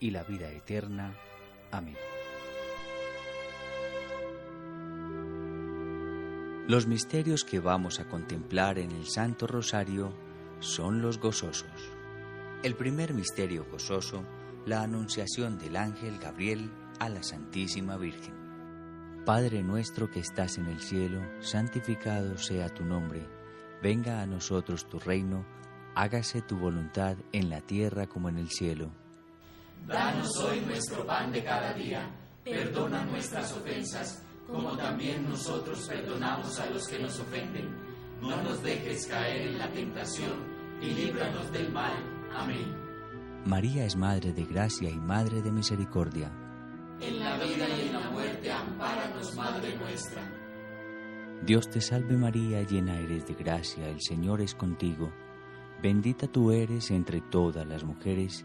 y la vida eterna. Amén. Los misterios que vamos a contemplar en el Santo Rosario son los gozosos. El primer misterio gozoso, la anunciación del ángel Gabriel a la Santísima Virgen. Padre nuestro que estás en el cielo, santificado sea tu nombre, venga a nosotros tu reino, hágase tu voluntad en la tierra como en el cielo. Danos hoy nuestro pan de cada día, perdona nuestras ofensas, como también nosotros perdonamos a los que nos ofenden. No nos dejes caer en la tentación y líbranos del mal. Amén. María es Madre de Gracia y Madre de Misericordia. En la vida y en la muerte, ampáranos, Madre nuestra. Dios te salve María, llena eres de gracia, el Señor es contigo. Bendita tú eres entre todas las mujeres,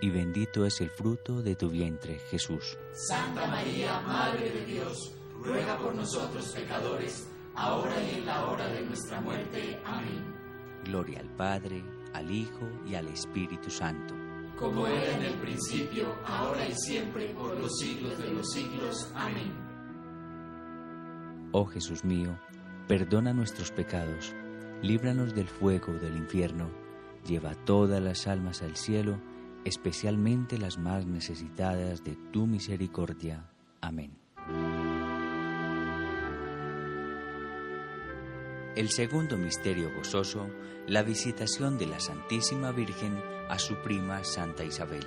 y bendito es el fruto de tu vientre, Jesús. Santa María, Madre de Dios, ruega por nosotros pecadores, ahora y en la hora de nuestra muerte. Amén. Gloria al Padre, al Hijo y al Espíritu Santo. como era en el principio, ahora y siempre, por los siglos de los siglos. Amén. Oh Jesús mío, perdona nuestros pecados, líbranos del fuego del infierno, lleva todas las almas al cielo, especialmente las más necesitadas de tu misericordia. Amén. El segundo misterio gozoso, la visitación de la Santísima Virgen a su prima Santa Isabel.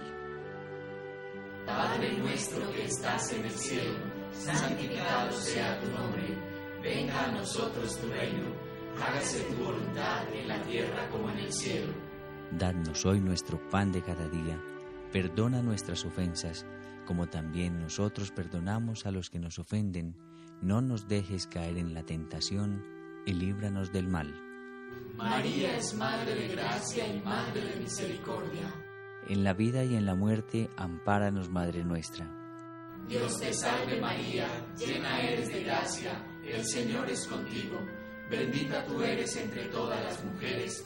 Padre nuestro que estás en el cielo, santificado sea tu nombre, venga a nosotros tu reino, hágase tu voluntad en la tierra como en el cielo. Dadnos hoy nuestro pan de cada día, perdona nuestras ofensas, como también nosotros perdonamos a los que nos ofenden, no nos dejes caer en la tentación, y líbranos del mal. María es Madre de Gracia y Madre de Misericordia. En la vida y en la muerte, ampáranos, Madre nuestra. Dios te salve María, llena eres de gracia, el Señor es contigo. Bendita tú eres entre todas las mujeres,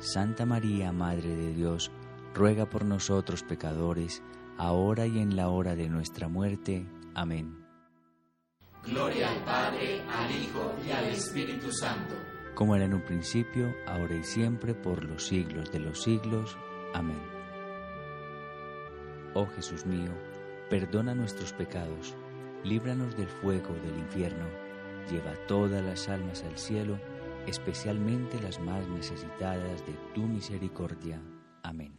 Santa María, Madre de Dios, ruega por nosotros pecadores, ahora y en la hora de nuestra muerte. Amén. Gloria al Padre, al Hijo y al Espíritu Santo como era en un principio, ahora y siempre, por los siglos de los siglos. Amén. Oh Jesús mío, perdona nuestros pecados, líbranos del fuego del infierno, lleva todas las almas al cielo, especialmente las más necesitadas de tu misericordia. Amén.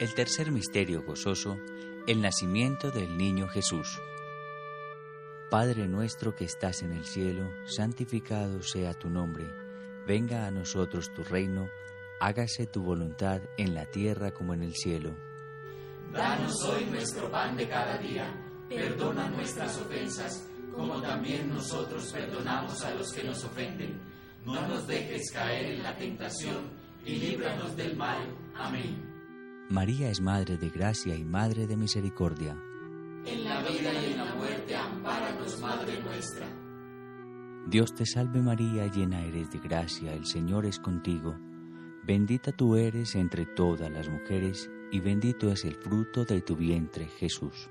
El tercer misterio gozoso, el nacimiento del niño Jesús. Padre nuestro que estás en el cielo, santificado sea tu nombre, venga a nosotros tu reino, hágase tu voluntad en la tierra como en el cielo. Danos hoy nuestro pan de cada día, perdona nuestras ofensas, como también nosotros perdonamos a los que nos ofenden. No nos dejes caer en la tentación, y líbranos del mal. Amén. María es Madre de Gracia y Madre de Misericordia. En la vida y en la muerte, ampáranos, Madre nuestra. Dios te salve María, llena eres de gracia, el Señor es contigo. Bendita tú eres entre todas las mujeres, y bendito es el fruto de tu vientre, Jesús.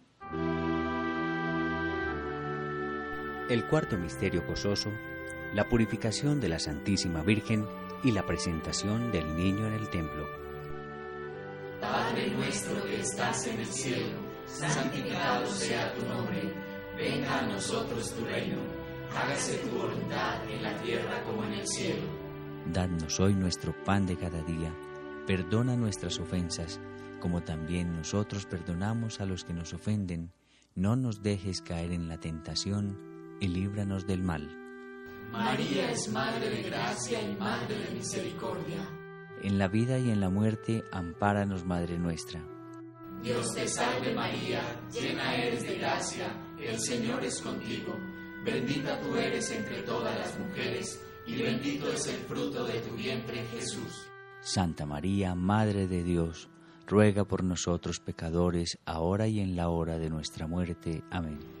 El cuarto misterio gozoso, la purificación de la Santísima Virgen y la presentación del niño en el templo. Padre nuestro que estás en el cielo, santificado sea tu nombre, venga a nosotros tu reino, hágase tu voluntad en la tierra como en el cielo. Dadnos hoy nuestro pan de cada día Perdona nuestras ofensas, como también nosotros perdonamos a los que nos ofenden. No nos dejes caer en la tentación y líbranos del mal. María es Madre de Gracia y Madre de Misericordia. En la vida y en la muerte, ampáranos, Madre nuestra. Dios te salve María, llena eres de gracia, el Señor es contigo. Bendita tú eres entre todas las mujeres, y bendito es el fruto de tu vientre Jesús. Santa María, Madre de Dios, ruega por nosotros pecadores, ahora y en la hora de nuestra muerte. Amén.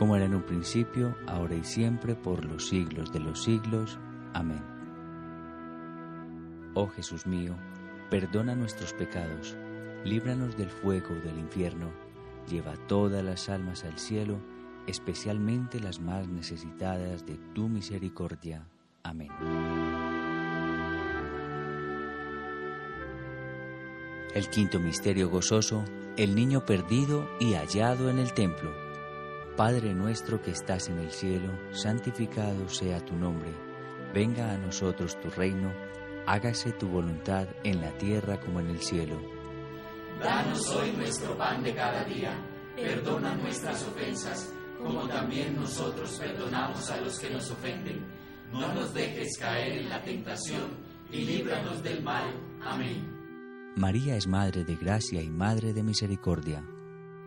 Como era en un principio, ahora y siempre, por los siglos de los siglos. Amén. Oh Jesús mío, perdona nuestros pecados, líbranos del fuego del infierno, lleva todas las almas al cielo, especialmente las más necesitadas de tu misericordia. Amén. El quinto misterio gozoso, el niño perdido y hallado en el templo. Padre nuestro que estás en el cielo, santificado sea tu nombre. Venga a nosotros tu reino, hágase tu voluntad en la tierra como en el cielo. Danos hoy nuestro pan de cada día, perdona nuestras ofensas, como también nosotros perdonamos a los que nos ofenden. No nos dejes caer en la tentación y líbranos del mal. Amén. María es Madre de Gracia y Madre de Misericordia.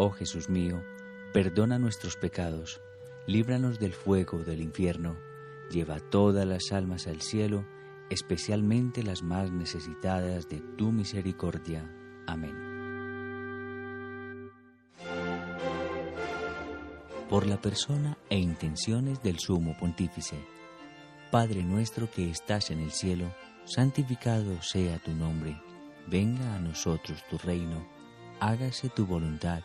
Oh Jesús mío, perdona nuestros pecados, líbranos del fuego del infierno, lleva todas las almas al cielo, especialmente las más necesitadas de tu misericordia. Amén. Por la persona e intenciones del Sumo Pontífice Padre nuestro que estás en el cielo, santificado sea tu nombre, venga a nosotros tu reino, hágase tu voluntad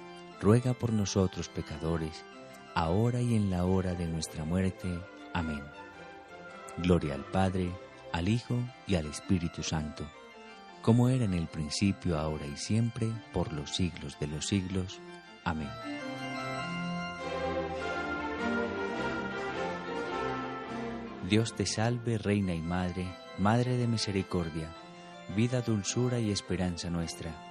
ruega por nosotros pecadores, ahora y en la hora de nuestra muerte. Amén. Gloria al Padre, al Hijo y al Espíritu Santo, como era en el principio, ahora y siempre, por los siglos de los siglos. Amén. Dios te salve, Reina y Madre, Madre de Misericordia, vida, dulzura y esperanza nuestra.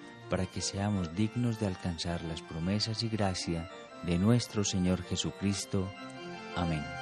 para que seamos dignos de alcanzar las promesas y gracia de nuestro Señor Jesucristo. Amén.